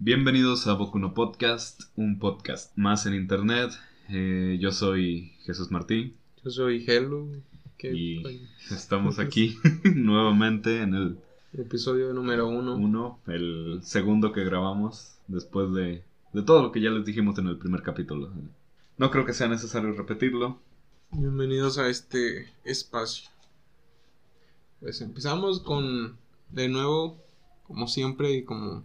Bienvenidos a Bokuno Podcast, un podcast más en internet. Eh, yo soy Jesús Martín. Yo soy Hello. Y estamos aquí nuevamente en el episodio número uno. uno. El segundo que grabamos después de, de todo lo que ya les dijimos en el primer capítulo. No creo que sea necesario repetirlo. Bienvenidos a este espacio. Pues empezamos con, de nuevo, como siempre y como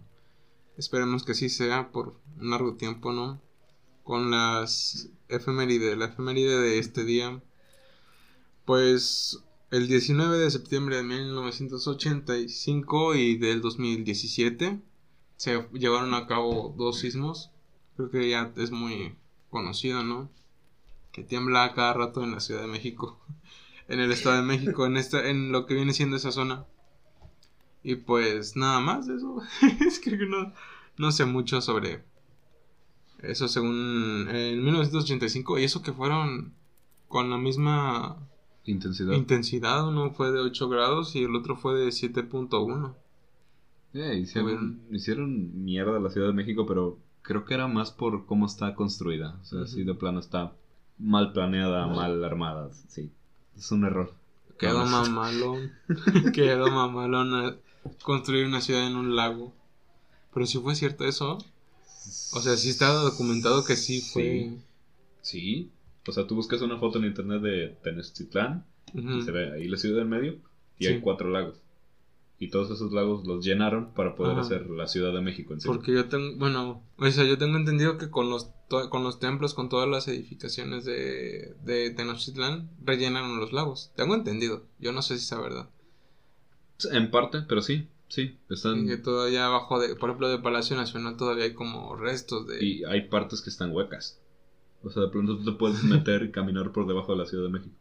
esperemos que así sea por un largo tiempo, ¿no? Con las efemérides, la efeméride de este día. Pues el 19 de septiembre de 1985 y del 2017 se llevaron a cabo dos sismos. Creo que ya es muy conocido, ¿no? Que tiembla cada rato en la Ciudad de México, en el Estado de México, en esta, en lo que viene siendo esa zona. Y pues nada más eso. es que no, no sé mucho sobre eso según en 1985 y eso que fueron con la misma intensidad. Intensidad, uno fue de 8 grados y el otro fue de 7.1. Eh, hicieron, hicieron mierda la Ciudad de México, pero creo que era más por cómo está construida. O sea, así de plano está mal planeada, mal armada. Sí, es un error. Quedó mamalón. Quedó mamalón construir una ciudad en un lago. Pero si fue cierto eso. O sea, sí está documentado que sí fue. Sí. O sea, tú buscas una foto en internet de Tenochtitlán. y se ve ahí la ciudad del medio. Y hay cuatro lagos y todos esos lagos los llenaron para poder hacer la Ciudad de México en sí. Porque yo tengo, bueno, o sea, yo tengo entendido que con los, con los templos, con todas las edificaciones de, de Tenochtitlán, rellenaron los lagos. Tengo entendido, yo no sé si es verdad. En parte, pero sí, sí, están... Y que todavía abajo de, por ejemplo, de Palacio Nacional todavía hay como restos de... Y hay partes que están huecas. O sea, de pronto tú te puedes meter y caminar por debajo de la Ciudad de México.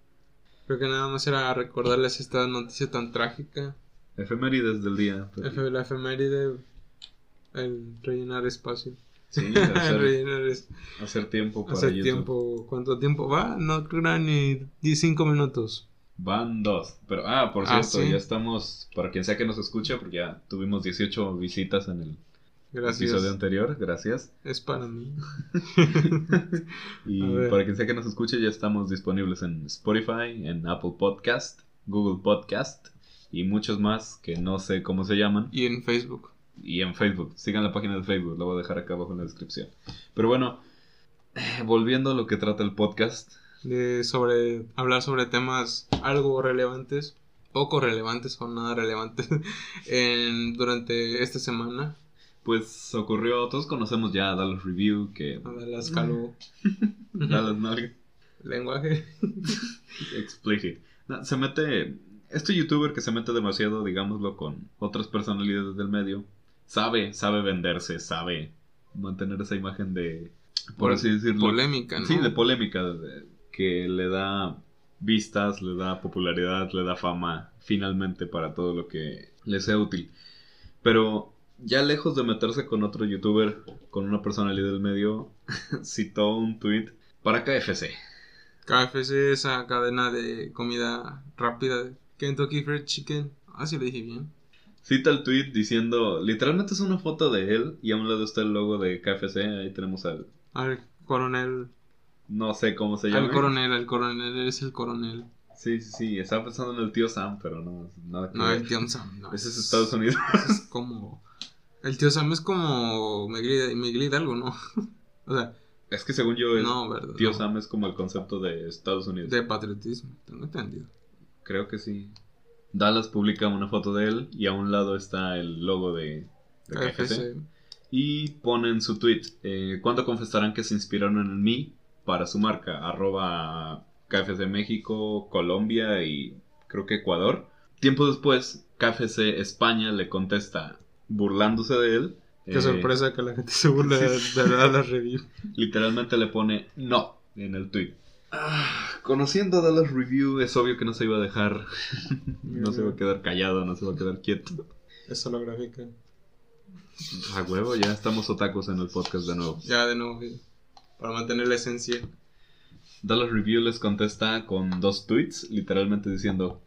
Creo que nada más era recordarles esta noticia tan trágica Efemérides del día. la efeméride, el rellenar espacio. Sí, hacer, hacer tiempo para hacer tiempo. ¿Cuánto tiempo va? No creo ni 5 minutos. Van dos. Pero, ah, por ah, cierto, ya estamos, para quien sea que nos escuche, porque ya tuvimos 18 visitas en el episodio anterior. Gracias. Es para mí. y para quien sea que nos escuche, ya estamos disponibles en Spotify, en Apple Podcast, Google Podcast y muchos más que no sé cómo se llaman. Y en Facebook. Y en Facebook. Sigan la página de Facebook, lo voy a dejar acá abajo en la descripción. Pero bueno, eh, volviendo a lo que trata el podcast. De sobre hablar sobre temas algo relevantes, poco relevantes o nada relevantes en, durante esta semana. Pues ocurrió, todos conocemos ya a Dallas Review, que... A Dallas Calvo. Dallas Nalga. Lenguaje. Explicit. se mete este youtuber que se mete demasiado, digámoslo, con otras personalidades del medio, sabe, sabe venderse, sabe mantener esa imagen de, por así decirlo. Polémica, ¿no? Sí, de polémica, que le da vistas, le da popularidad, le da fama, finalmente, para todo lo que le sea útil. Pero ya lejos de meterse con otro youtuber, con una personalidad del medio, citó un tweet para KFC. KFC, esa cadena de comida rápida Kentucky Fried Chicken. Ah, sí lo dije bien. Cita el tweet diciendo, literalmente es una foto de él y a un lado está el logo de KFC, ahí tenemos al... Al coronel. No sé cómo se llama. Al coronel, el coronel, es el coronel. Sí, sí, sí, estaba pensando en el tío Sam, pero no, nada que No, el tío Sam, no. Ese es Estados Unidos. Es como... El tío Sam es como Miguel, Miguel Hidalgo, ¿no? o sea... Es que según yo, el tío Sam es como el concepto de Estados Unidos. De patriotismo, tengo entendido. Creo que sí. Dallas publica una foto de él y a un lado está el logo de, KFC. Y ponen su tweet. Eh, ¿Cuándo confesarán que se inspiraron en mí para su marca? Arroba KFC México, Colombia y creo que Ecuador. Tiempo después, KFC España le contesta burlándose de él. Qué eh, sorpresa que la gente se burle de, Dallas Review. Literalmente le pone no en el tweet. Ah, conociendo a Dallas Review, es obvio que no se iba a dejar. no se iba a quedar callado, no se iba a quedar quieto. Eso lo grafica. A huevo, ya estamos otacos en el podcast de nuevo. Ya, de nuevo, para mantener la esencia. Dallas Review les contesta con dos tweets, literalmente diciendo: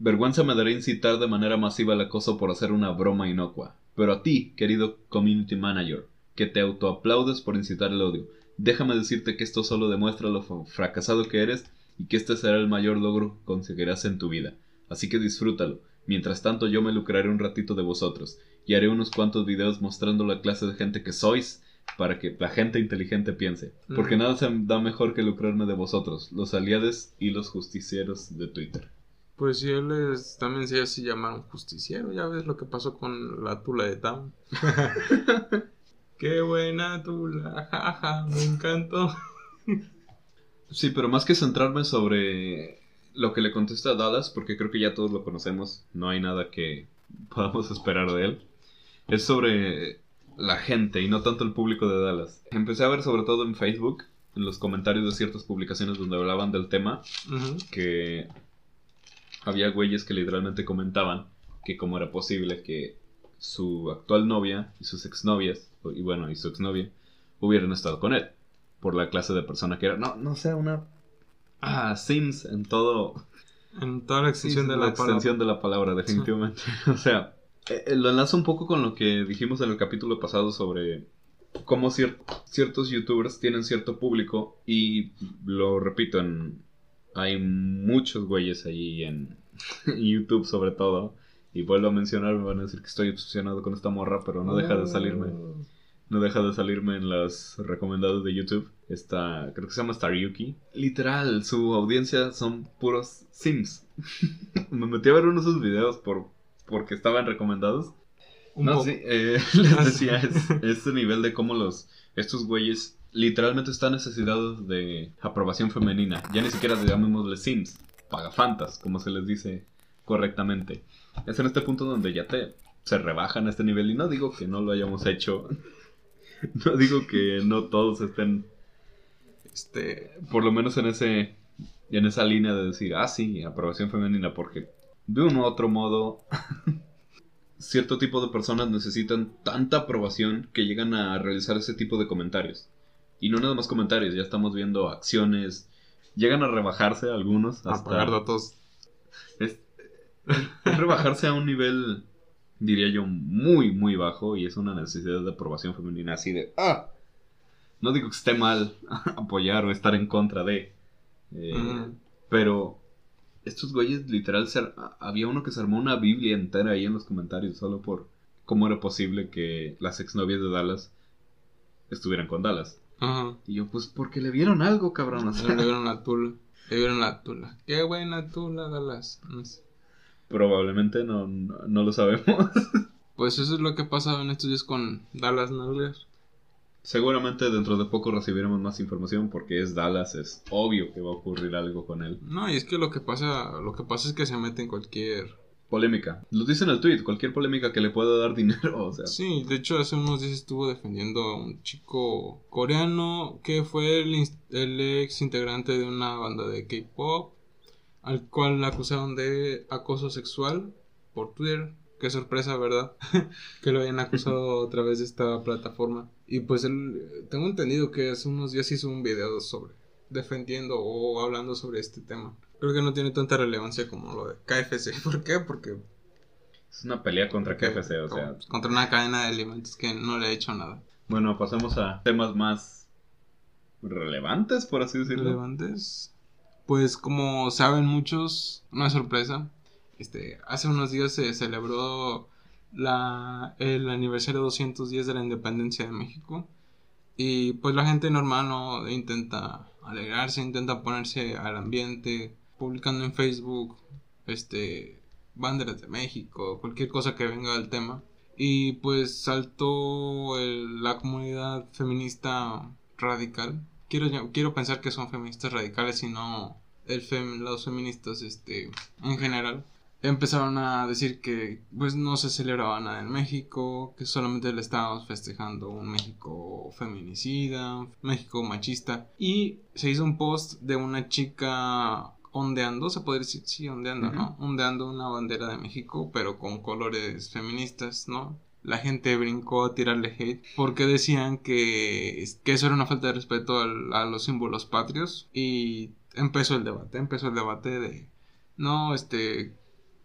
Vergüenza me dará incitar de manera masiva el acoso por hacer una broma inocua. Pero a ti, querido community manager, que te autoaplaudes por incitar el odio, déjame decirte que esto solo demuestra lo fracasado que eres y que este será el mayor logro que conseguirás en tu vida. Así que disfrútalo. Mientras tanto yo me lucraré un ratito de vosotros y haré unos cuantos videos mostrando la clase de gente que sois para que la gente inteligente piense. Porque nada se da mejor que lucrarme de vosotros, los aliados y los justicieros de Twitter. Pues si él es, también se así llamaron justiciero, ya ves lo que pasó con la tula de Town. Qué buena tula, jaja, me encantó. sí, pero más que centrarme sobre lo que le contesta a Dallas, porque creo que ya todos lo conocemos, no hay nada que podamos esperar de él, es sobre la gente y no tanto el público de Dallas. Empecé a ver sobre todo en Facebook, en los comentarios de ciertas publicaciones donde hablaban del tema, que había güeyes que literalmente comentaban que cómo era posible que su actual novia y sus exnovias, y bueno, y su exnovia, hubieran estado con él. Por la clase de persona que era. No, no sea una. Ah, Sims en todo. En toda la extensión, de, la extensión de la palabra, definitivamente. o sea, eh, eh, lo enlazo un poco con lo que dijimos en el capítulo pasado sobre cómo ciertos youtubers tienen cierto público y lo repito, en, hay muchos güeyes ahí en, YouTube sobre todo y vuelvo a mencionar, me van a decir que estoy obsesionado con esta morra, pero no deja de salirme. No deja de salirme en las recomendados de YouTube. Esta, creo que se llama Yuki Literal, su audiencia son puros Sims. me metí a ver uno de sus videos por porque estaban recomendados. no, sí, eh, les decía, es, este nivel de cómo los, estos güeyes literalmente están necesitados de aprobación femenina. Ya ni siquiera llamémosle Sims, pagafantas, como se les dice correctamente. Es en este punto donde ya te se rebajan a este nivel y no digo que no lo hayamos hecho. no digo que no todos estén este, por lo menos en ese en esa línea de decir, ah, sí, aprobación femenina porque de un u otro modo, cierto tipo de personas necesitan tanta aprobación que llegan a realizar ese tipo de comentarios. Y no nada más comentarios, ya estamos viendo acciones. Llegan a rebajarse algunos. Hasta... A pagar datos. Es, rebajarse a un nivel, diría yo, muy, muy bajo. Y es una necesidad de aprobación femenina así de... ¡Ah! No digo que esté mal apoyar o estar en contra de. Eh, pero estos güeyes literal había uno que se armó una biblia entera ahí en los comentarios solo por cómo era posible que las exnovias de Dallas estuvieran con Dallas. Ajá. Y yo, pues porque le vieron algo, cabrón. le vieron la tula. Le vieron la tula. Qué buena tula, Dallas. Probablemente no, no, lo sabemos. pues eso es lo que ha pasado en estos días con Dallas Nuggets. Seguramente dentro de poco recibiremos más información porque es Dallas, es obvio que va a ocurrir algo con él. No, y es que lo que pasa, lo que pasa es que se mete en cualquier polémica. Lo dice en el tweet, cualquier polémica que le pueda dar dinero, o sea. Sí, de hecho hace unos días estuvo defendiendo a un chico coreano que fue el, el ex integrante de una banda de K-pop al cual le acusaron de acoso sexual por Twitter qué sorpresa, ¿verdad? que lo hayan acusado a través de esta plataforma. Y pues él, tengo entendido que hace unos días hizo un video sobre defendiendo o hablando sobre este tema. Creo que no tiene tanta relevancia como lo de KFC. ¿Por qué? Porque es una pelea contra KFC, o sea, contra una cadena de alimentos que no le ha hecho nada. Bueno, pasemos a temas más relevantes, por así decirlo. Relevantes. Pues como saben muchos, no es sorpresa, este, hace unos días se celebró la, el aniversario 210 de la independencia de México. Y pues la gente normal no intenta alegrarse, intenta ponerse al ambiente, publicando en Facebook este banderas de México, cualquier cosa que venga del tema. Y pues saltó la comunidad feminista radical. Quiero, quiero pensar que son feministas radicales y no el los feministas este, en general empezaron a decir que pues no se celebraba nada en México, que solamente le estábamos festejando un México feminicida, México machista y se hizo un post de una chica ondeando, se puede decir, sí, ondeando, ¿no? Ondeando una bandera de México, pero con colores feministas, ¿no? La gente brincó a tirarle hate porque decían que, que eso era una falta de respeto a los símbolos patrios y empezó el debate, empezó el debate de no, este,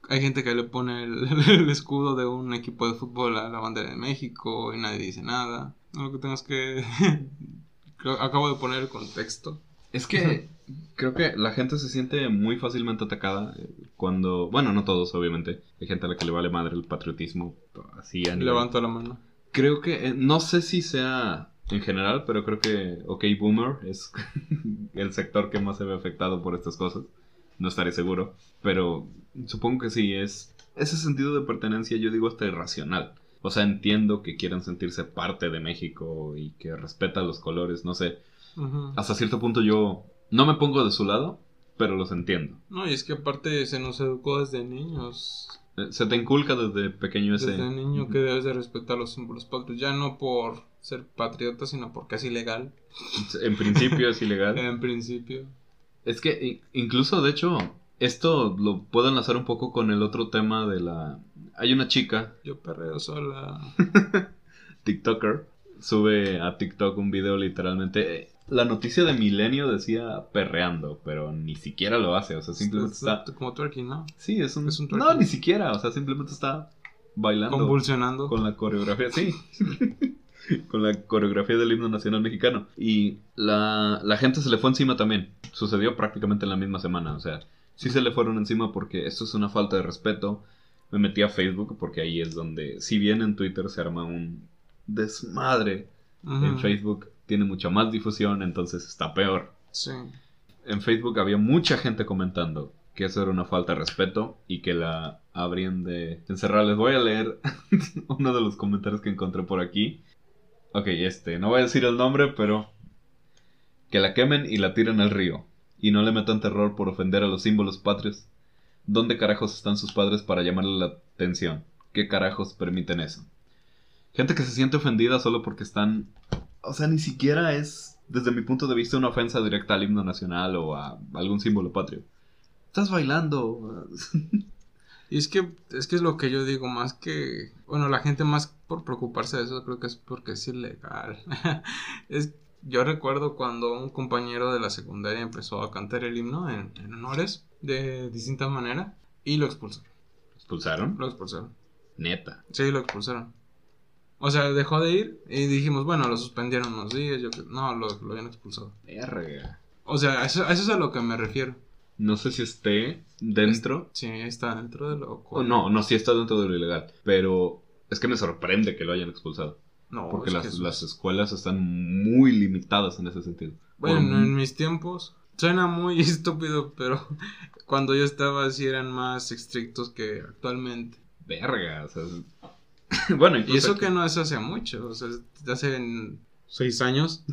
hay gente que le pone el, escudo de un equipo de fútbol a la bandera de México y nadie dice nada. Lo que tengas que... Acabo de poner el contexto. Es que creo que la gente se siente muy fácilmente atacada eh, cuando... Bueno, no todos, obviamente. Hay gente a la que le vale madre el patriotismo. Así a Levanto la mano. Creo que... Eh, no sé si sea en general, pero creo que OK Boomer es el sector que más se ve afectado por estas cosas. No estaré seguro, pero supongo que sí, es ese sentido de pertenencia, yo digo hasta irracional. O sea, entiendo que quieran sentirse parte de México y que respeta los colores, no sé. Hasta cierto punto yo no me pongo de su lado, pero los entiendo. No, y es que aparte se nos educó desde niños. Eh, se te inculca desde pequeño ese... Desde niño que debes de respetar los símbolos patrios, ya no por ser patriota, sino porque es ilegal. En principio es ilegal. en principio. Es que incluso, de hecho, esto lo puedo enlazar un poco con el otro tema de la... Hay una chica. Yo perreo sola. TikToker. Sube a TikTok un video literalmente... La noticia de Milenio decía perreando, pero ni siquiera lo hace, o sea, simplemente está... Como twerking, ¿no? Sí, es un... No, ni siquiera, o sea, simplemente está bailando. Convulsionando. Con la coreografía, sí. con la coreografía del himno nacional mexicano. Y la, la, gente se le fue encima también. Sucedió prácticamente en la misma semana. O sea, sí se le fueron encima porque esto es una falta de respeto. Me metí a Facebook porque ahí es donde, si bien en Twitter se arma un desmadre, en Facebook tiene mucha más difusión, entonces está peor. Sí. En Facebook había mucha gente comentando que eso era una falta de respeto y que la habrían de encerrar. Les voy a leer uno de los comentarios que encontré por aquí. Ok, este, no voy a decir el nombre, pero que la quemen y la tiren al río. Y no le metan terror por ofender a los símbolos patrios. ¿Dónde carajos están sus padres para llamarle la atención? ¿Qué carajos permiten eso? Gente que se siente ofendida solo porque están... O sea, ni siquiera es, desde mi punto de vista, una ofensa directa al himno nacional o a algún símbolo patrio. Estás bailando. Y es que, es que es lo que yo digo, más que, bueno, la gente más por preocuparse de eso, creo que es porque es ilegal. es, yo recuerdo cuando un compañero de la secundaria empezó a cantar el himno en, honores de distinta manera y lo expulsaron. ¿Expulsaron? Lo expulsaron. Neta. Sí, lo expulsaron. O sea, dejó de ir y dijimos, bueno, lo suspendieron unos días, yo no, lo, lo habían expulsado. Verga. O sea, eso, eso es a lo que me refiero. No sé si esté dentro. Sí, está dentro de lo. no, no, sí está dentro de lo ilegal. Pero es que me sorprende que lo hayan expulsado. No, porque las, las escuelas están muy limitadas en ese sentido. Bueno, en mis tiempos suena muy estúpido, pero cuando yo estaba sí eran más estrictos que actualmente. Verga, o sea. bueno, y eso que no es hace mucho, o sea, hace seis años.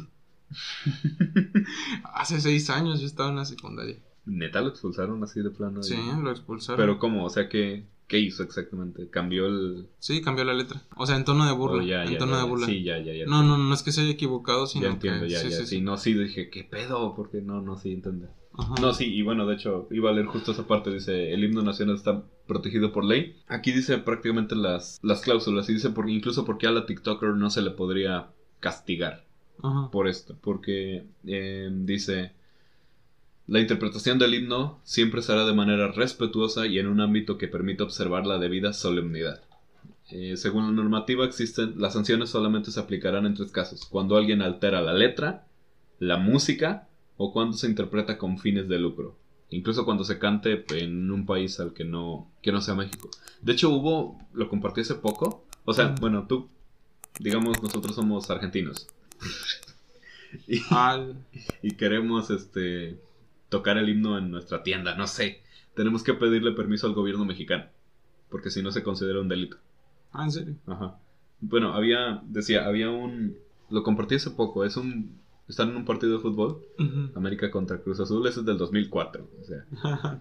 hace seis años yo estaba en la secundaria. ¿Neta lo expulsaron así de plano? Sí, lo expulsaron. Pero ¿cómo? O sea, ¿qué, ¿qué hizo exactamente? ¿Cambió el...? Sí, cambió la letra. O sea, en tono de burla. Oh, ya, en tono ya, de burla. Sí, ya, ya, ya. No, no, no es que se haya equivocado, sino ya entiendo, que... Ya, sí, ya, sí, sí, sí. No, sí, dije, ¿qué pedo? Porque no, no, sí, entender. Ajá. No, sí, y bueno, de hecho, iba a leer justo esa parte, dice, el himno nacional está protegido por ley. Aquí dice prácticamente las, las cláusulas, y dice por, incluso porque a la TikToker no se le podría castigar Ajá. por esto, porque eh, dice, la interpretación del himno siempre será de manera respetuosa y en un ámbito que permita observar la debida solemnidad. Eh, según la normativa existen, las sanciones solamente se aplicarán en tres casos, cuando alguien altera la letra, la música, o cuando se interpreta con fines de lucro. Incluso cuando se cante en un país al que no, que no sea México. De hecho, hubo, lo compartí hace poco. O sea, Mm. bueno, tú, digamos, nosotros somos argentinos. y queremos, este, tocar el himno en nuestra tienda, no sé. Tenemos que pedirle permiso al gobierno mexicano. Porque si no se considera un delito. Ah, ¿en serio? Ajá. Bueno, había, decía, había un, lo compartí hace poco, es un, están en un partido de fútbol. América contra Cruz Azul, ese es del 2004. O sea,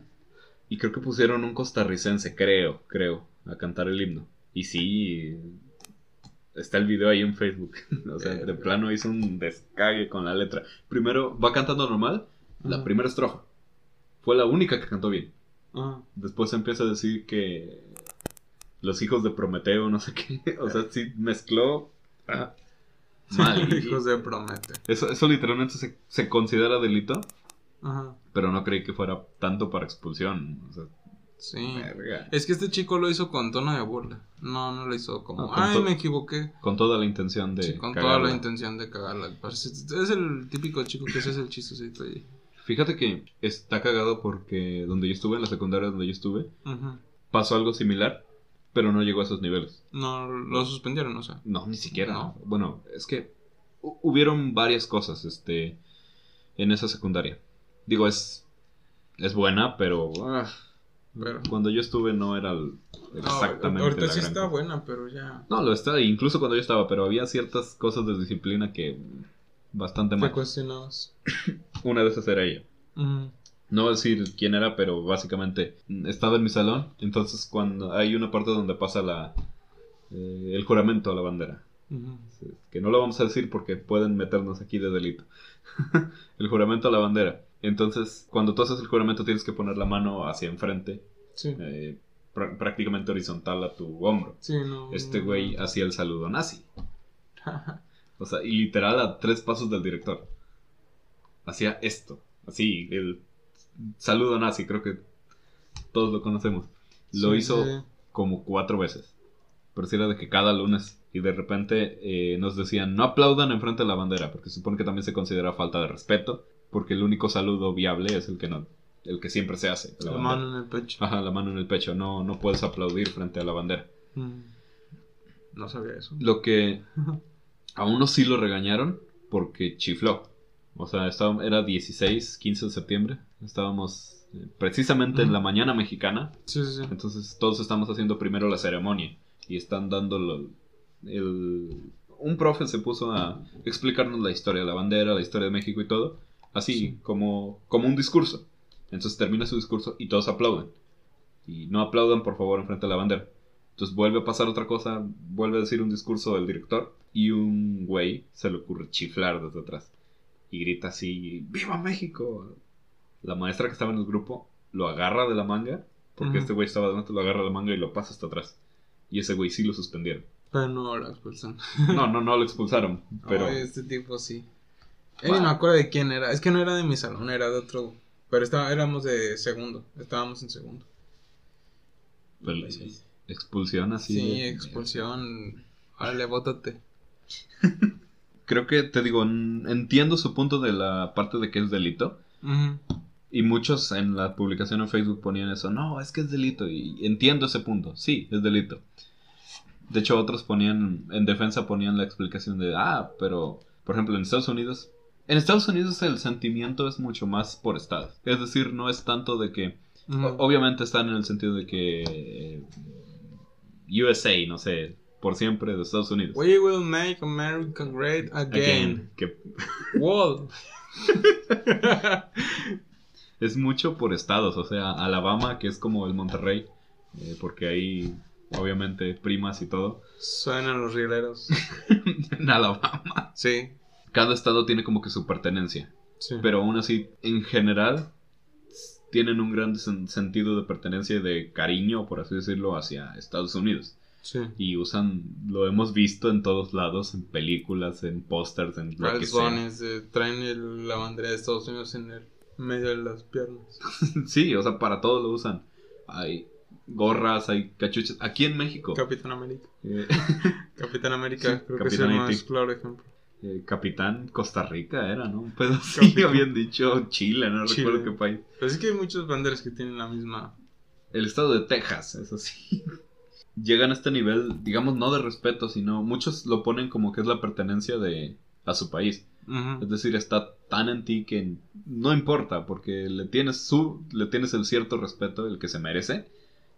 y creo que pusieron un costarricense, creo, creo, a cantar el himno. Y sí, está el video ahí en Facebook. o sea, de plano hizo un descague con la letra. Primero va cantando normal, la primera estrofa. Fue la única que cantó bien. Ajá. Después empieza a decir que los hijos de Prometeo, no sé qué. O sea, sí mezcló ah, mal. Y- Hijos de promete. eso, eso literalmente se, se considera delito. Ajá. Pero no creí que fuera tanto para expulsión. O sea, Sí. Es que este chico lo hizo con tono de burla. No, no lo hizo como, No, ay, me equivoqué. Con toda la intención de. Sí, con cagarla. toda la intención de cagarla. Es el típico chico que se hace el chistosito ahí. Fíjate que está cagado porque donde yo estuve, en la secundaria donde yo estuve, pasó algo similar, pero no llegó a esos niveles. No, lo suspendieron, o sea. No, ni siquiera. No. Bueno, es que hu- hubieron varias cosas este, en esa secundaria. Digo, es, es buena, pero, Pero. cuando yo estuve no era el- No, exactamente. ahorita la sí gran está cosa. buena, pero ya. No, lo está, incluso cuando yo estaba, pero había ciertas cosas de disciplina que bastante Te mal. cuestionabas. Una de esas era ella. No voy a decir quién era, pero básicamente estaba en mi salón. Entonces, cuando hay una parte donde pasa la eh, el juramento a la bandera, que no lo vamos a decir porque pueden meternos aquí de delito. el juramento a la bandera. Entonces, cuando tú haces el juramento, tienes que poner la mano hacia enfrente, Sí. eh, pr- prácticamente horizontal a tu hombro. Sí, no. Este no. güey hacía el saludo nazi. O sea, y literal a tres pasos del director. Hacía esto. Así, el saludo nazi, creo que todos lo conocemos. Lo Sí, hizo sí. como cuatro veces. Pero sí era de que cada lunes. Y de repente eh, nos decían, no aplaudan enfrente de la bandera, porque se supone que también se considera falta de respeto, porque el único saludo viable es el que no, el que siempre se hace. la La mano en el pecho. Ajá, la mano en el pecho. No, no puedes aplaudir frente a la bandera. Mm. No sabía eso. Lo que a uno sí lo regañaron porque chifló. O sea, estaba, era 16, 15 de septiembre. Estábamos eh, precisamente en la mañana mexicana. Sí, sí, sí. Entonces todos estamos haciendo primero la ceremonia. Y están dando lo- el... Un profe se puso a explicarnos la historia de la bandera, la historia de México y todo. Así, Sí. como, como un discurso. Entonces termina su discurso y todos aplauden. Y no aplaudan, por favor, enfrente de la bandera. Entonces vuelve a pasar otra cosa, vuelve a decir un discurso del director y un güey se le ocurre chiflar desde atrás. Y grita así, ¡Viva México! La maestra que estaba en el grupo lo agarra de la manga, porque este güey estaba delante, lo agarra de la manga y lo pasa hasta atrás. Y ese güey sí lo suspendieron. Pero no lo expulsan. No, no, no lo expulsaron, pero... Este tipo sí. Eh, no me acuerdo de quién era. Es que no era de mi salón, era de otro. Pero estaba, éramos de segundo. Estábamos en segundo. pero expulsión así. Sí, expulsión. Órale, bótate. Creo que, te digo, entiendo su punto de la parte de que es delito. Y muchos en la publicación en Facebook ponían eso, no, es que es delito. Y entiendo ese punto, sí, es delito. De hecho, otros ponían, en defensa ponían la explicación de, ah, pero, por ejemplo, en Estados Unidos, en Estados Unidos el sentimiento es mucho más por estados. Es decir, no es tanto de que, obviamente están en el sentido de que eh, USA, no sé, por siempre de Estados Unidos. We will make America great again. Again, que Wall. es mucho por estados, o sea, Alabama, que es como el Monterrey, eh, porque hay obviamente primas y todo. Suenan los rieleros. en Alabama. Sí. Cada estado tiene como que su pertenencia, Sí. pero aún así, en general, tienen un gran sen- sentido de pertenencia y de cariño, por así decirlo, hacia Estados Unidos. Sí. Y usan, lo hemos visto en todos lados, en películas, en pósters, en lo que sea. Eh, traen el- la bandera de Estados Unidos en el medio de las piernas. Sí, o sea, para todo lo usan. Hay gorras, hay cachuchas. Aquí en México. Capitán América. eh, Capitán América, Sí, creo Capitán que es el más claro ejemplo. eh, Capitán Costa Rica era, ¿no? Así, Capitán. habían dicho Chile, no Chile. recuerdo qué país. Pero es que hay muchas banderas que tienen la misma. El estado de Texas, eso sí. Llegan a este nivel, digamos, no de respeto, sino muchos lo ponen como que es la pertenencia de a su país. Es decir, está tan en ti que no importa, porque le tienes su, le tienes el cierto respeto, el que se merece,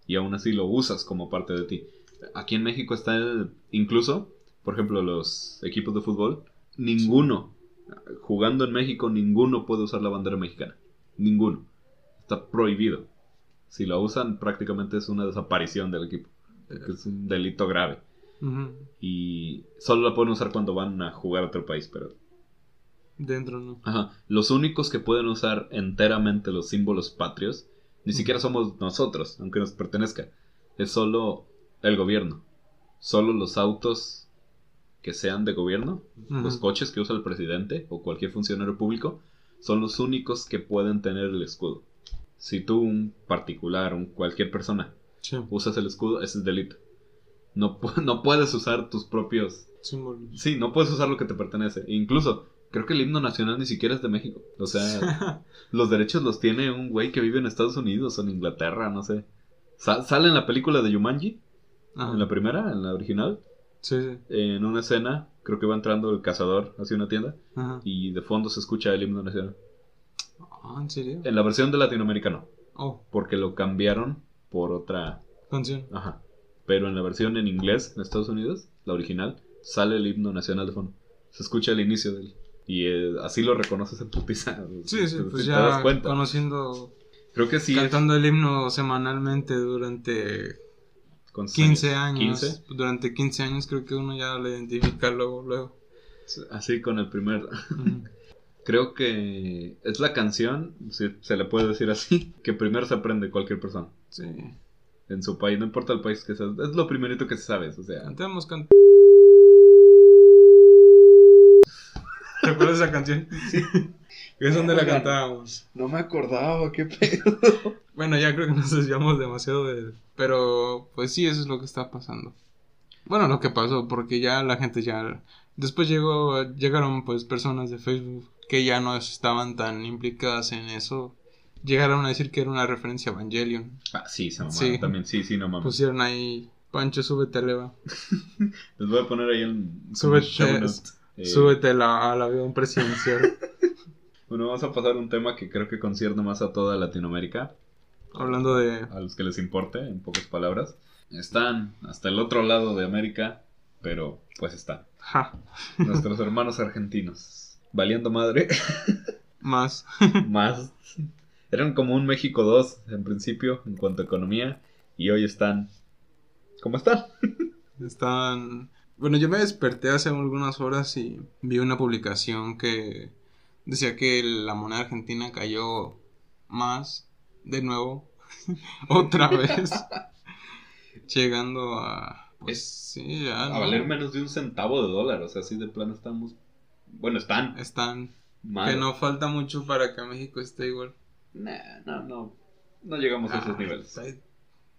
y aún así lo usas como parte de ti. Aquí en México está el- incluso, por ejemplo, los equipos de fútbol, ninguno, jugando en México, ninguno puede usar la bandera mexicana. Ninguno. Está prohibido. Si lo usan, prácticamente es una desaparición del equipo. Porque Es un delito grave. Y solo la pueden usar cuando van a jugar a otro país, pero Dentro no. Ajá. Los únicos que pueden usar enteramente los símbolos patrios, ni siquiera somos nosotros, aunque nos pertenezca. Es solo el gobierno. Solo los autos que sean de gobierno, los coches que usa el presidente o cualquier funcionario público, son los únicos que pueden tener el escudo. Si tú, un particular, un cualquier persona, usas el escudo, ese es delito. No, no puedes usar tus propios símbolos. Sí, no puedes usar lo que te pertenece. incluso, creo que el himno nacional ni siquiera es de México. O sea, los derechos los tiene un güey que vive en Estados Unidos o en Inglaterra, no sé. sale en la película de Yumanji, en la primera, en la original. Sí, sí. En una escena, creo que va entrando el cazador hacia una tienda y de fondo se escucha el himno nacional. Ah, ¿en serio? En la versión de Latinoamérica no. Oh. Porque lo cambiaron por otra canción. Ajá. Pero en la versión en inglés, en Estados Unidos, la original, sale el himno nacional de fondo. Se escucha el inicio del. Y eh, así lo reconoces en putiza. Sí, sí, pues ya conociendo. Creo que sí. Cantando el himno semanalmente durante 15 años. Durante 15 años creo que uno ya lo identifica luego, luego. Así con el primer. creo que es la canción, si se le puede decir así, que primero se aprende cualquier persona. Sí. En su país, no importa el país que sea, es lo primerito que se sabe, o sea. Cantemos, can... ¿Te acuerdas esa canción? Sí. Es donde la cantábamos. No me acordaba, qué pedo. Bueno, ya creo que nos desviamos demasiado de... Pero, pues sí, eso es lo que está pasando. Bueno, lo que pasó, porque ya la gente ya... Después llegó, llegaron pues personas de Facebook que ya no estaban tan implicadas en eso. Llegaron a decir que era una referencia a Evangelion. Ah, sí, se sí. también, sí, sí, no mames. Pusieron ahí, Pancho, súbete, leva. Les voy a poner ahí en... Súbete, eh, súbete al avión presidencial. bueno, vamos a pasar a un tema que creo que concierne más a toda Latinoamérica. Hablando de... A los que les importe, en pocas palabras. Están hasta el otro lado de América, pero pues están. Nuestros hermanos argentinos. Valiendo madre. Más. Más. Eran como un México 2 en principio en cuanto a economía y hoy están... ¿Cómo están? están... Bueno, yo me desperté hace algunas horas y vi una publicación que decía que la moneda argentina cayó más de nuevo, otra vez, llegando a... Pues sí, A valer menos de un centavo de dólar, o sea, así de plano estamos... Bueno, están. Están. Que no falta mucho para que México esté igual. Nah, no, no. No llegamos a esos ah, niveles.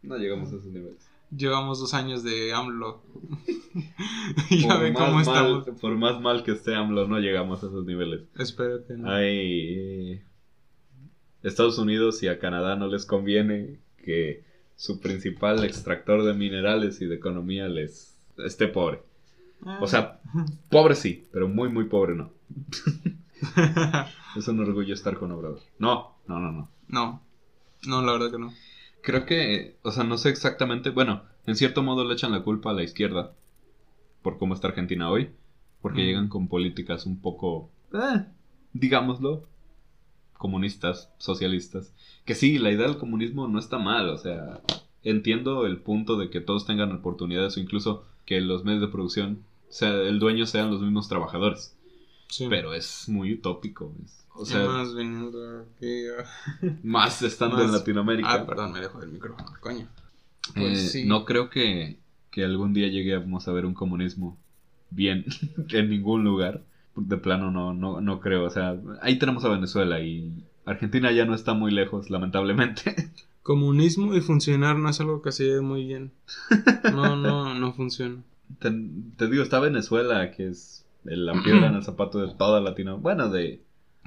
No llegamos a esos niveles. Llevamos dos años de AMLO. ya ven cómo estamos. Por más mal que esté AMLO, no llegamos a esos niveles. Espero que no. Hay. Estados Unidos y a Canadá no les conviene que su principal extractor de minerales y de economía les esté pobre. O sea, ah. pobre sí, pero muy, muy pobre no. es un orgullo estar con Obrador. No, no, no, no. No, no, la verdad que no. Creo que, o sea, no sé exactamente. Bueno, en cierto modo le echan la culpa a la izquierda por cómo está Argentina hoy. Porque mm. llegan con políticas un poco, eh, digámoslo, comunistas, socialistas. Que sí, la idea del comunismo no está mal, o sea, entiendo el punto de que todos tengan oportunidades o incluso que los medios de producción, sea, el dueño sean los mismos trabajadores. Pero es muy utópico. O sea, más viniendo aquí. más estando en Latinoamérica. Ah, perdón, me dejo el micrófono, coño. Pues eh, No creo que, que algún día lleguemos a ver un comunismo bien en ningún lugar. De plano no, no, no creo. O sea, ahí tenemos a Venezuela y Argentina ya no está muy lejos, lamentablemente. Comunismo y funcionar no es algo que se ve muy bien. No, no, no funciona. Te, digo, está Venezuela, que es la piedra en el zapato de toda Latinoamérica. Bueno, de,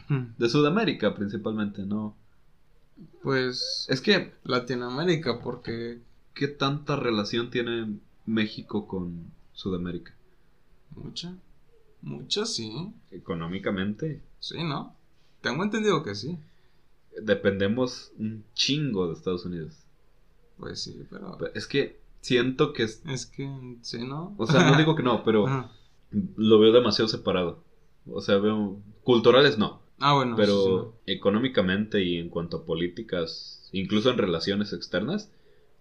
de Sudamérica principalmente, ¿no? Pues. Es que. Latinoamérica, porque. ¿Qué tanta relación tiene México con Sudamérica? Mucha. Mucha, sí. Económicamente. Sí, ¿no? Tengo entendido que sí dependemos un chingo de Estados Unidos. Pues sí, pero... Es que siento que... Es, es que, sí, ¿no? O sea, no digo que no, pero lo veo demasiado separado. O sea, veo... Culturales no. Ah, bueno. Pero económicamente y en cuanto a políticas, incluso en relaciones externas,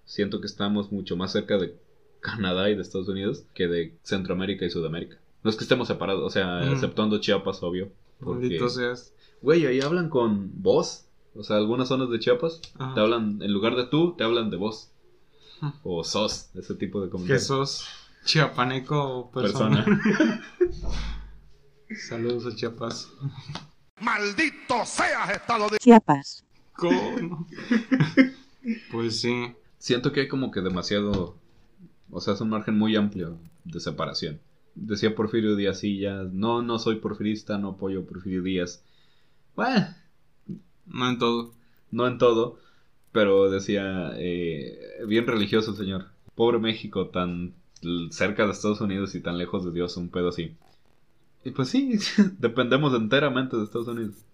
siento que estamos mucho más cerca de Canadá y de Estados Unidos que de Centroamérica y Sudamérica. No es que estemos separados, o sea, exceptuando Chiapas, obvio. Porque... seas. Güey, ahí hablan con voz. O sea, algunas zonas de Chiapas te hablan, en lugar de tú, te hablan de vos. O sos, ese tipo de comentarios. ¿Qué sos? ¿Chiapaneco o persona? Saludos a Chiapas. ¡Maldito seas, estado de Chiapas! ¿Cómo? pues sí. Siento que hay como que demasiado. O sea, es un margen muy amplio de separación. Decía Porfirio Díaz, sí, ya. No, no soy porfirista, no apoyo a Porfirio Díaz. Bueno. No en todo. No en todo. Pero decía, eh, bien religioso, señor. Pobre México, tan cerca de Estados Unidos y tan lejos de Dios, un pedo así. Y pues sí, dependemos enteramente de Estados Unidos.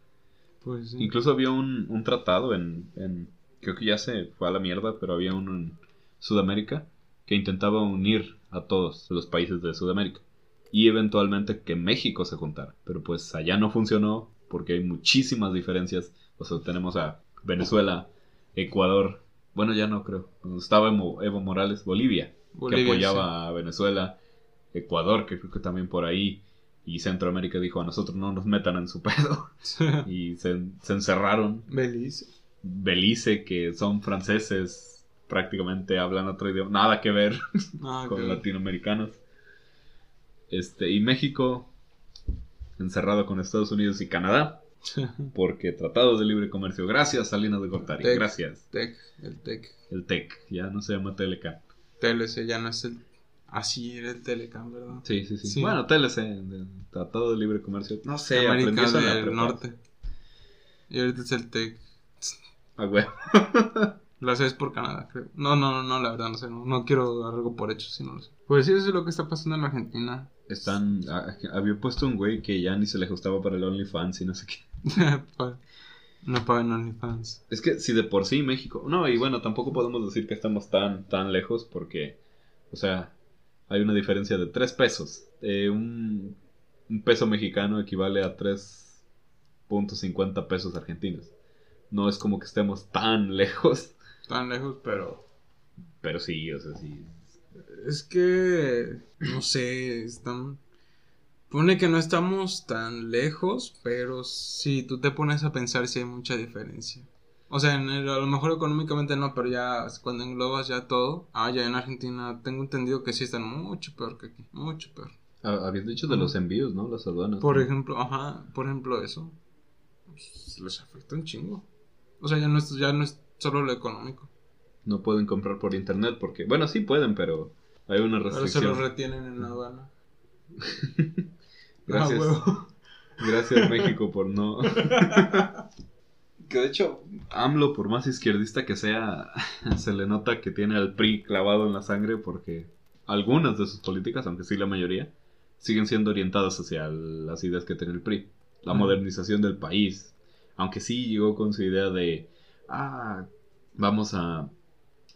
Pues Incluso había un, un tratado en, en, Creo que ya se fue a la mierda, pero había uno en Sudamérica que intentaba unir a todos los países de Sudamérica. Y eventualmente que México se juntara. Pero pues allá no funcionó porque hay muchísimas diferencias. O sea, tenemos a Venezuela, Ecuador. Bueno, ya no creo. Estaba Evo, Morales, Bolivia, que apoyaba a Venezuela. Ecuador, que creo que también por ahí y Centroamérica dijo a nosotros no nos metan en su pedo y se, encerraron. Belice. Belice, que son franceses, prácticamente hablan otro idioma, nada que ver con latinoamericanos. Este, y México, encerrado con Estados Unidos y Canadá, porque tratados de libre comercio. Gracias, Salinas de Gortari. Gracias. TEC, el TEC. El TEC, ya no se llama TLK. TLC ya no es el Así era el Telecam, ¿verdad? Sí, sí, sí. Bueno, TLC, Tratado de Libre Comercio. No sé, América del Norte. Y ahorita es el TEC. Ah, güey. Lo haces por Canadá, creo. No, no, no, no, la verdad, no sé. No, quiero dar algo por hecho, si no lo sé. Pues sí, eso es lo que está pasando en Argentina. Están. había puesto un güey que ya ni se le ajustaba para el OnlyFans y no sé qué. no pagan OnlyFans. Es que si de por sí México. No, y bueno, tampoco podemos decir que estamos tan, tan lejos porque. O sea, hay una diferencia de 3 pesos. Eh, un, peso mexicano equivale a 3.50 pesos argentinos. No es como que estemos tan lejos. Tan lejos, pero... Pero sí, o sea, sí. Es que... No sé, están... Pone que no estamos tan lejos, pero si tú te pones a pensar si hay mucha diferencia. O sea, en a lo mejor económicamente no, pero ya cuando englobas ya todo. Ah, ya en Argentina tengo entendido que sí están mucho peor que aquí. Mucho peor. Habías dicho de los envíos, ¿no? Las aduanas. Por ejemplo, ajá, por ejemplo eso. Pues, les afecta un chingo. O sea, ya no es, ya no es solo lo económico. No pueden comprar por internet porque, bueno, sí pueden, pero hay una restricción. Pero se los retienen en la aduana. Gracias. Ah, Gracias México por no. Que de hecho, AMLO, por más izquierdista que sea, se le nota que tiene al PRI clavado en la sangre porque algunas de sus políticas, aunque sí la mayoría, siguen siendo orientadas hacia las ideas que tiene el PRI. La modernización del país. Aunque sí llegó con su idea de, ah, vamos a,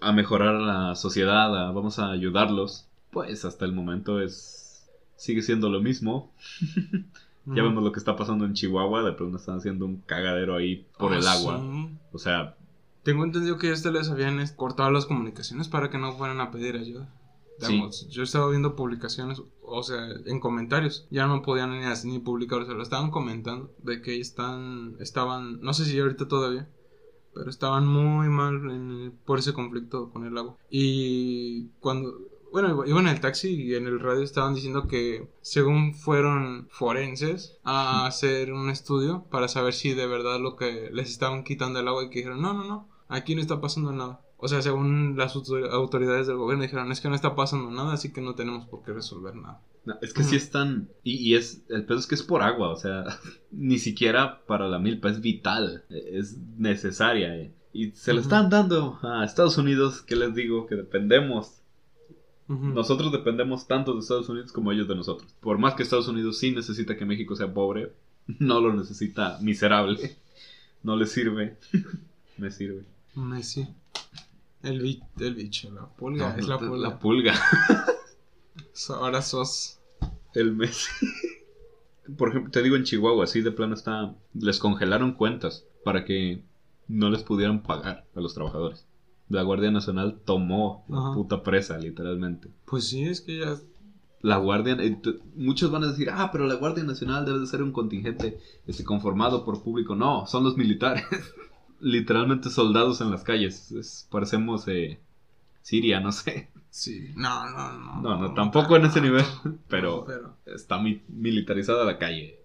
a mejorar la sociedad, vamos a ayudarlos. Pues hasta el momento es, sigue siendo lo mismo. Ya vemos lo que está pasando en Chihuahua, de pronto están haciendo un cagadero ahí por el ah, agua. O sea... Tengo entendido que ya les habían cortado las comunicaciones para que no fueran a pedir ayuda. Yo estaba viendo publicaciones, o sea, en comentarios. Ya no podían ni, ni publicar, o sea, lo estaban comentando de que están, estaban, no sé si ahorita todavía, pero estaban muy mal por ese conflicto con el agua. Y cuando bueno, iban en el taxi y en el radio estaban diciendo que según fueron forenses a hacer un estudio para saber si de verdad lo que les estaban quitando el agua y que dijeron, no, no, no, aquí no está pasando nada. O sea, según las autoridades del gobierno dijeron, es que no está pasando nada, así que no tenemos por qué resolver nada. es que sí están, y, y, es, el pedo es que es por agua, o sea, ni siquiera para la milpa, es vital, es necesaria. Eh. Y se lo están dando a Estados Unidos, que les digo, que dependemos nosotros dependemos tanto de Estados Unidos como ellos de nosotros. Por más que Estados Unidos sí necesita que México sea pobre, no lo necesita miserable. No le sirve. Me sirve. Messi. El, el bicho, la pulga. es la pulga. La pulga. Ahora sos. El Messi. Por ejemplo, te digo en Chihuahua, así de plano está. Les congelaron cuentas para que no les pudieran pagar a los trabajadores la Guardia Nacional tomó la puta presa, literalmente. Pues sí, es que ya... La Guardia... Eh, muchos van a decir, ah, pero la Guardia Nacional debe de ser un contingente este, conformado por público. No, son los militares. literalmente soldados en las calles. parecemos eh, Siria, no sé. Sí, no, no, no. No, no, tampoco en ese nivel, pero, está militarizada la calle.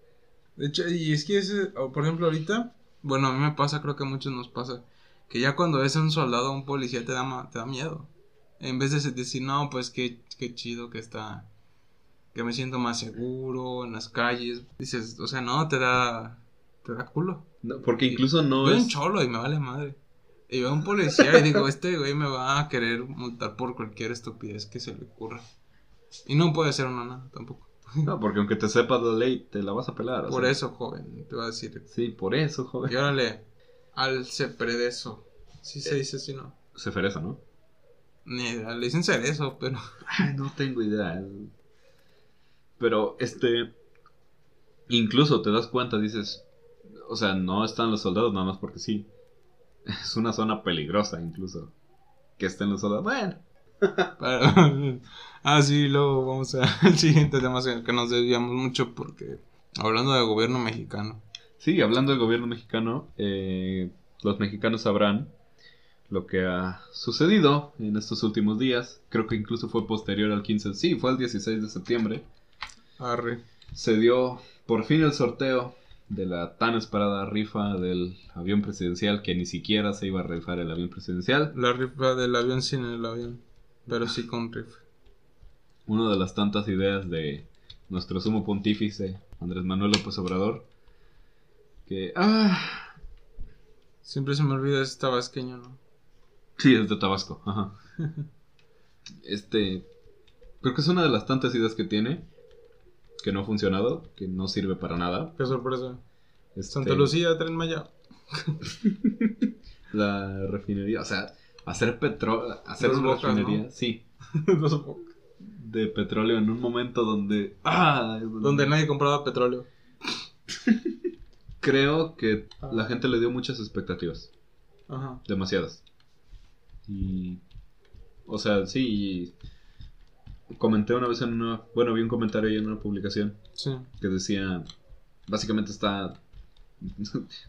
De hecho, y es que, ese, por ejemplo, ahorita Bueno, a mí me pasa, creo que a muchos nos pasa, que ya cuando ves a un soldado o un policía te da, te da miedo. En vez de decir, no, pues qué, qué chido que está, que me siento más seguro en las calles. Dices, o sea, no, te da, te da culo. porque incluso no es... un cholo y me vale madre. Y veo a un policía y digo, este güey me va a querer multar por cualquier estupidez que se le ocurra. Y no puede ser una nada tampoco. No, porque aunque te sepas la ley, te la vas a pelar. Por eso, joven, te va a decir. Sí, por eso, joven. Y órale, al cepredeso. Sí se dice así, ¿no? Cefereza, ¿no? Ni le dicen cerezo, pero. Ay, no tengo idea. Pero, este. Incluso te das cuenta, dices. O sea, no están los soldados nada más porque sí. Es una zona peligrosa, incluso. Que estén los soldados. Bueno. ah, sí, luego vamos al siguiente tema que nos desviamos mucho porque hablando del gobierno mexicano. Sí, hablando del gobierno mexicano, eh, los mexicanos sabrán lo que ha sucedido en estos últimos días. Creo que incluso fue posterior al 15, sí, fue el 16 de septiembre. Arre. Se dio por fin el sorteo de la tan esperada rifa del avión presidencial que ni siquiera se iba a rifar el avión presidencial. La rifa del avión sin el avión pero sí con riff. Una de las tantas ideas de nuestro sumo pontífice, Andrés Manuel López Obrador, que... ¡Ah! Siempre se me olvida ese tabasqueño, ¿no? Sí, es de Tabasco, ajá. este... Creo que es una de las tantas ideas que tiene, que no ha funcionado, que no sirve para nada. Qué sorpresa. Este Santa Lucía, Tren Maya. la refinería, o sea, hacer petróleo, hacer una refinería, sí. de petróleo en un momento donde... Ah, donde nadie compraba petróleo. Creo que ah. la gente le dio muchas expectativas. Ajá. Demasiadas. Y... O sea, sí. Comenté una vez en una... Bueno, vi un comentario ahí en una publicación. Sí. Que decía... Básicamente está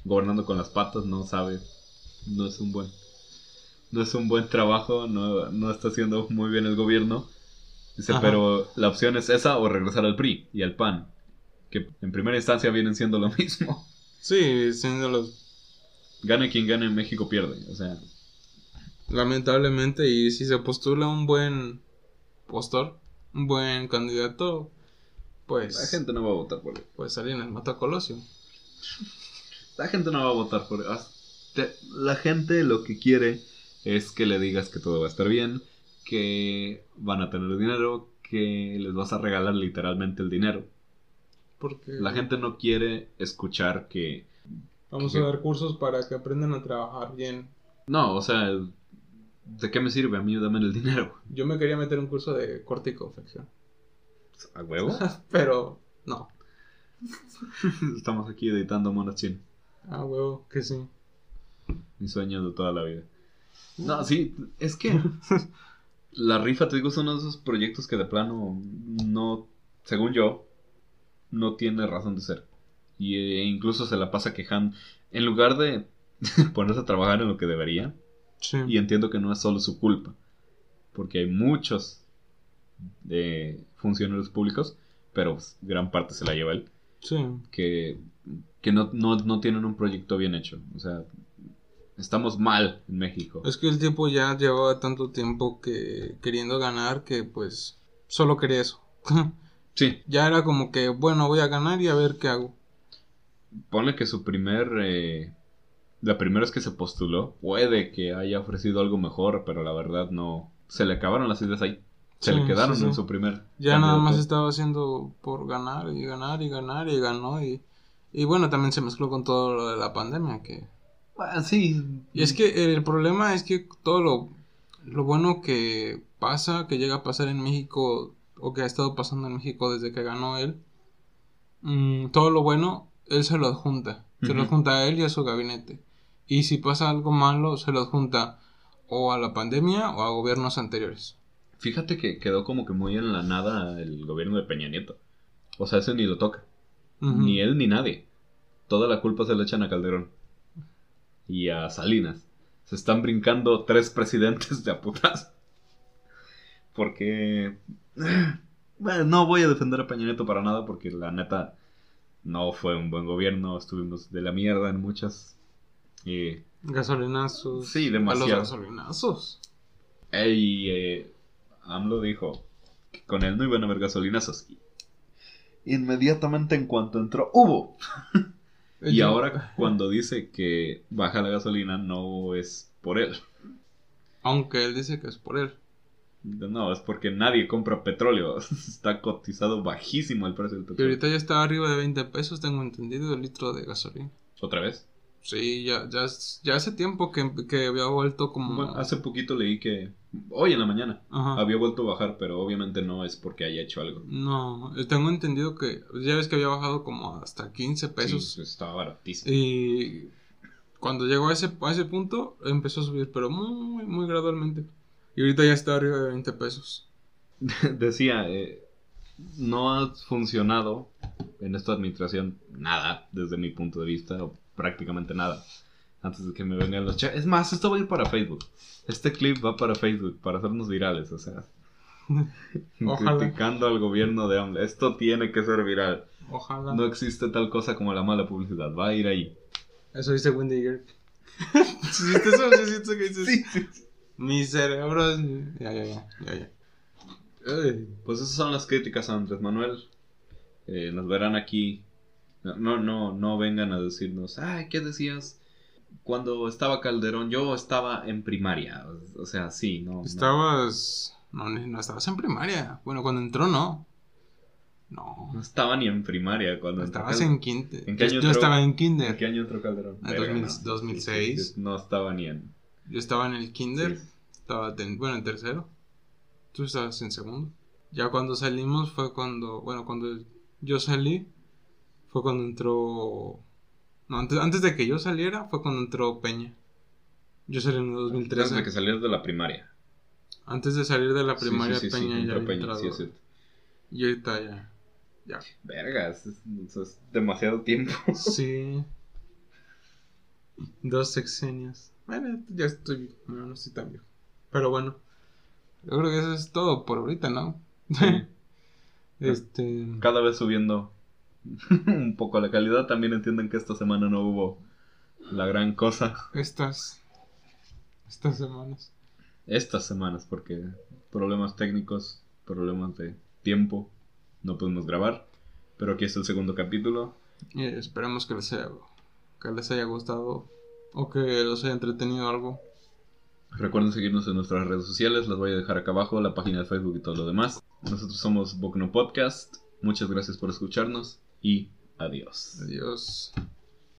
gobernando con las patas, no sabe. No es un buen no es un buen trabajo, no, está haciendo muy bien el gobierno. Dice, pero la opción es esa o regresar al PRI y al PAN, que en primera instancia vienen siendo lo mismo. Sí, siendo los... Gane quien gane, México pierde, o sea... Lamentablemente, y si se postula un buen postor, un buen candidato, pues... La gente no va a votar por él. Pues el mata a Colosio. La gente no va a votar por él. La gente lo que quiere es que le digas que todo va a estar bien, que van a tener dinero, que les vas a regalar literalmente el dinero. Porque la gente no quiere escuchar que vamos a dar cursos para que aprendan a trabajar bien. No, o sea, ¿de qué me sirve? A mí dame el dinero. Yo me quería meter un curso de corte y confección. ¿A huevo? Pero no. Estamos aquí editando monas chin. A huevo, que sí. Mi sueño de toda la vida. No, sí, es que la rifa, te digo, son uno de esos proyectos que de plano no, según yo, no tiene razón de ser. Y eh, incluso se la pasa quejando. En lugar de ponerse a trabajar en lo que debería. Y entiendo que no es solo su culpa. Porque hay muchos de funcionarios públicos, pero gran parte se la lleva él. Que, que no, no, no tienen un proyecto bien hecho. O sea, Estamos mal en México. Es que el tiempo ya llevaba tanto tiempo que queriendo ganar que pues solo quería eso. sí. Ya era como que, bueno, voy a ganar y a ver qué hago. Pone que su primer... Eh, la primera vez que se postuló, puede que haya ofrecido algo mejor, pero la verdad no... Se le acabaron las ideas ahí. Se le quedaron en su primer... Ya nada más estaba haciendo por ganar y ganar y ganar y ganó y... Y bueno, también se mezcló con todo lo de la pandemia que Ah, sí. Y es que el problema es que todo lo, lo bueno que pasa, que llega a pasar en México, o que ha estado pasando en México desde que ganó él, mm, todo lo bueno, él se lo adjunta. Se lo adjunta a él y a su gabinete. Y si pasa algo malo, se lo adjunta o a la pandemia o a gobiernos anteriores. Fíjate que quedó como que muy en la nada el gobierno de Peña Nieto. O sea, ese ni lo toca. Ni él ni nadie. Toda la culpa se le echan a Calderón y a Salinas. Se están brincando tres presidentes de aputas. Porque... Bueno, no voy a defender a Peña para nada porque la neta no fue un buen gobierno. Estuvimos de la mierda en muchas Y Gasolinazos. Sí, A demasiado. los gasolinazos. Y eh, AMLO dijo que con él no iban a haber gasolinazos. Inmediatamente en cuanto entró, hubo. Y ahora cuando dice que baja la gasolina no es por él. Aunque él dice que es por él. No, es porque nadie compra petróleo. Está cotizado bajísimo el precio del Y petróleo. ahorita ya está arriba de 20 pesos, tengo entendido, el litro de gasolina. ¿Otra vez? Sí, ya, ya, ya hace tiempo que, que había vuelto como... Bueno, hace poquito leí que hoy en la mañana Ajá. había vuelto a bajar, pero obviamente no es porque haya hecho algo. No, tengo entendido que ya ves que había bajado como hasta 15 pesos. Sí, estaba baratísimo. Y cuando llegó a ese, a ese punto empezó a subir, pero muy, muy gradualmente. Y ahorita ya está arriba de 20 pesos. Decía, eh, no ha funcionado en esta administración nada, desde mi punto de vista, o prácticamente nada. Antes de que me vengan los chats. Es más, esto va a ir para Facebook. Este clip va para Facebook, para hacernos virales, o sea. Ojalá. Criticando al gobierno de AMLO. Esto tiene que ser viral. Ojalá. No existe tal cosa como la mala publicidad. Va a ir ahí. Eso dice Wendy Girl. ¿Sí ¿Viste eso? ¿Sí ¿Viste eso que dices? Mi cerebro es... Ya, ya, ya, ya, ya. Ay. Pues esas son las críticas a Andrés Manuel. Eh, nos verán aquí. No, no, no, no vengan a decirnos, ay, ¿qué decías? Cuando estaba Calderón, yo estaba en primaria. O, sea, sí, no. no. Estabas... No, no estabas en primaria. Bueno, cuando entró no. No. No estaba ni en primaria cuando entró Estabas en kinder. ¿En qué Yo- año yo entró? estaba en ¿En kinder. qué año entró Calderón? En Verga, 2000 no. 2006. No estaba ni en. Yo estaba en el kinder. Sí. Estaba, en- bueno, en tercero. Tú estabas en segundo. Ya cuando salimos fue cuando, bueno, cuando yo salí, fue cuando entró... No, antes, antes de que yo saliera fue cuando entró Peña. Yo salí en el Antes 2013. de que salieras de la primaria. Antes de salir de la primaria, sí, sí, sí, Peña ya había Peña, entrado. sí. Y ahorita ya. Ya. Verga, es, es- es demasiado tiempo. Sí. Dos sexenios. Bueno, ya estoy. No, no estoy tan viejo. Pero bueno. Yo creo que eso es todo por ahorita, ¿no? este. cada vez subiendo un poco la calidad. También entienden que esta semana no hubo la gran cosa. Estas. Estas semanas. Estas semanas, porque problemas técnicos, problemas de tiempo, no pudimos grabar. Pero aquí está el segundo capítulo. Y esperemos que les haya. Que les haya gustado. O que los haya entretenido algo. Recuerden seguirnos en nuestras redes sociales, las voy a dejar acá abajo, la página de Facebook y todo lo demás. Nosotros somos Bocno Podcast. Muchas gracias por escucharnos y adiós. Adiós.